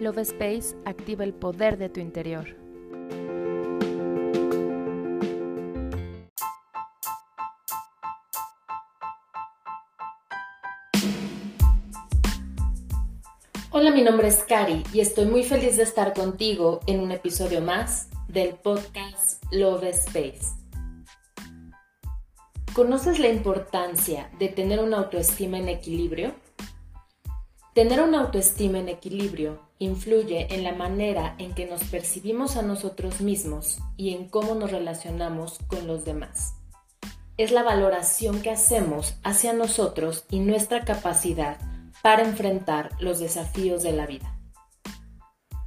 Love Space activa el poder de tu interior. Hola, mi nombre es Cari y estoy muy feliz de estar contigo en un episodio más del podcast Love Space. ¿Conoces la importancia de tener una autoestima en equilibrio? Tener una autoestima en equilibrio influye en la manera en que nos percibimos a nosotros mismos y en cómo nos relacionamos con los demás. Es la valoración que hacemos hacia nosotros y nuestra capacidad para enfrentar los desafíos de la vida.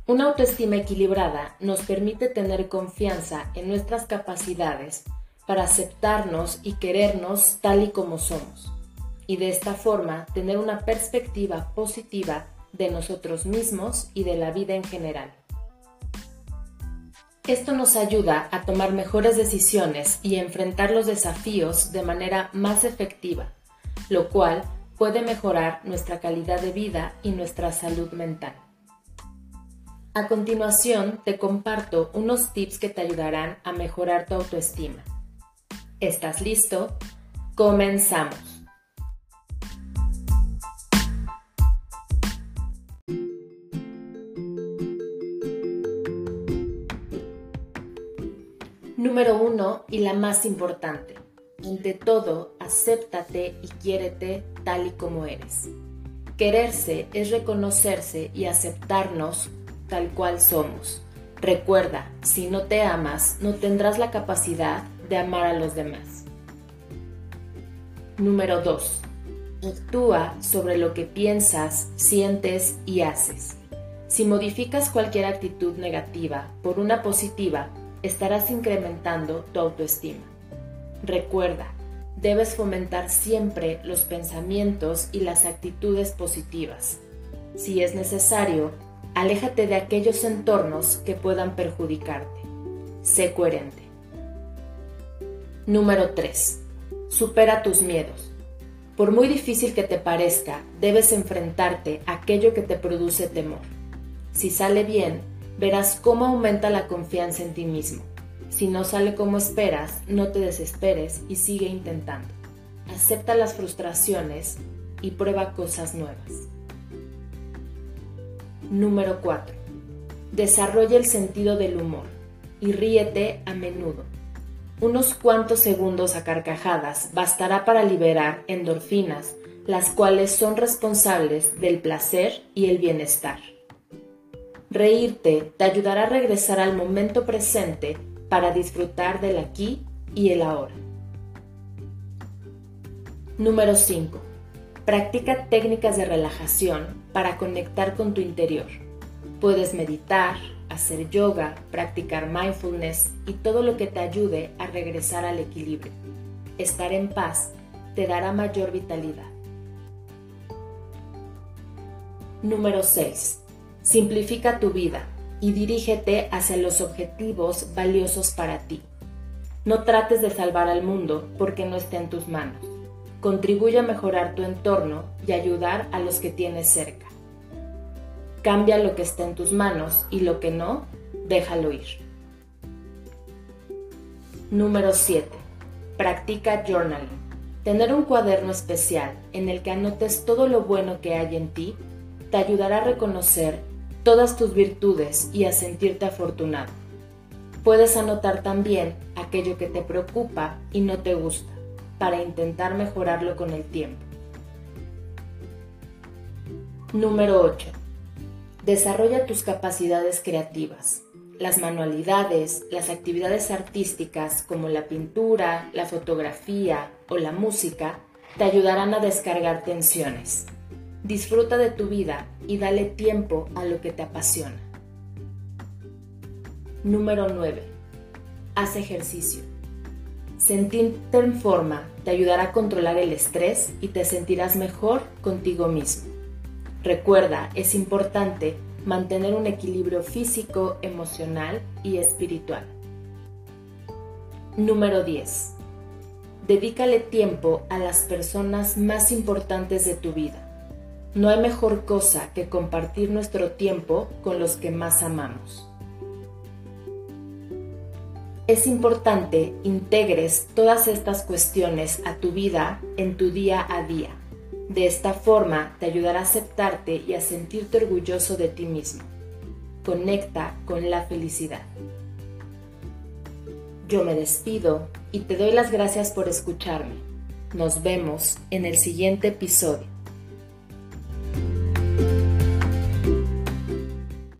Una autoestima equilibrada nos permite tener confianza en nuestras capacidades para aceptarnos y querernos tal y como somos y de esta forma tener una perspectiva positiva de nosotros mismos y de la vida en general. Esto nos ayuda a tomar mejores decisiones y enfrentar los desafíos de manera más efectiva, lo cual puede mejorar nuestra calidad de vida y nuestra salud mental. A continuación te comparto unos tips que te ayudarán a mejorar tu autoestima. ¿Estás listo? Comenzamos. Número uno y la más importante. Ante todo, acéptate y quiérete tal y como eres. Quererse es reconocerse y aceptarnos tal cual somos. Recuerda, si no te amas, no tendrás la capacidad de amar a los demás. Número 2. Actúa sobre lo que piensas, sientes y haces. Si modificas cualquier actitud negativa por una positiva, estarás incrementando tu autoestima. Recuerda, debes fomentar siempre los pensamientos y las actitudes positivas. Si es necesario, aléjate de aquellos entornos que puedan perjudicarte. Sé coherente. Número 3. Supera tus miedos. Por muy difícil que te parezca, debes enfrentarte a aquello que te produce temor. Si sale bien, verás cómo aumenta la confianza en ti mismo. Si no sale como esperas, no te desesperes y sigue intentando. Acepta las frustraciones y prueba cosas nuevas. Número 4. Desarrolla el sentido del humor y ríete a menudo. Unos cuantos segundos a carcajadas bastará para liberar endorfinas, las cuales son responsables del placer y el bienestar. Reírte te ayudará a regresar al momento presente para disfrutar del aquí y el ahora. Número 5. Practica técnicas de relajación para conectar con tu interior. Puedes meditar, hacer yoga, practicar mindfulness y todo lo que te ayude a regresar al equilibrio. Estar en paz te dará mayor vitalidad. Número 6. Simplifica tu vida y dirígete hacia los objetivos valiosos para ti. No trates de salvar al mundo porque no esté en tus manos. Contribuye a mejorar tu entorno y ayudar a los que tienes cerca. Cambia lo que está en tus manos y lo que no, déjalo ir. Número 7. Practica journaling. Tener un cuaderno especial en el que anotes todo lo bueno que hay en ti te ayudará a reconocer todas tus virtudes y a sentirte afortunado. Puedes anotar también aquello que te preocupa y no te gusta, para intentar mejorarlo con el tiempo. Número 8. Desarrolla tus capacidades creativas. Las manualidades, las actividades artísticas como la pintura, la fotografía o la música te ayudarán a descargar tensiones. Disfruta de tu vida y dale tiempo a lo que te apasiona. Número 9. Haz ejercicio. Sentirte en forma te ayudará a controlar el estrés y te sentirás mejor contigo mismo. Recuerda, es importante mantener un equilibrio físico, emocional y espiritual. Número 10. Dedícale tiempo a las personas más importantes de tu vida No hay mejor cosa que compartir nuestro tiempo con los que más amamos. Es importante integres todas estas cuestiones a tu vida en tu día a día. De esta forma te ayudará a aceptarte y a sentirte orgulloso de ti mismo. Conecta con la felicidad. Yo me despido y te doy las gracias por escucharme. Nos vemos en el siguiente episodio.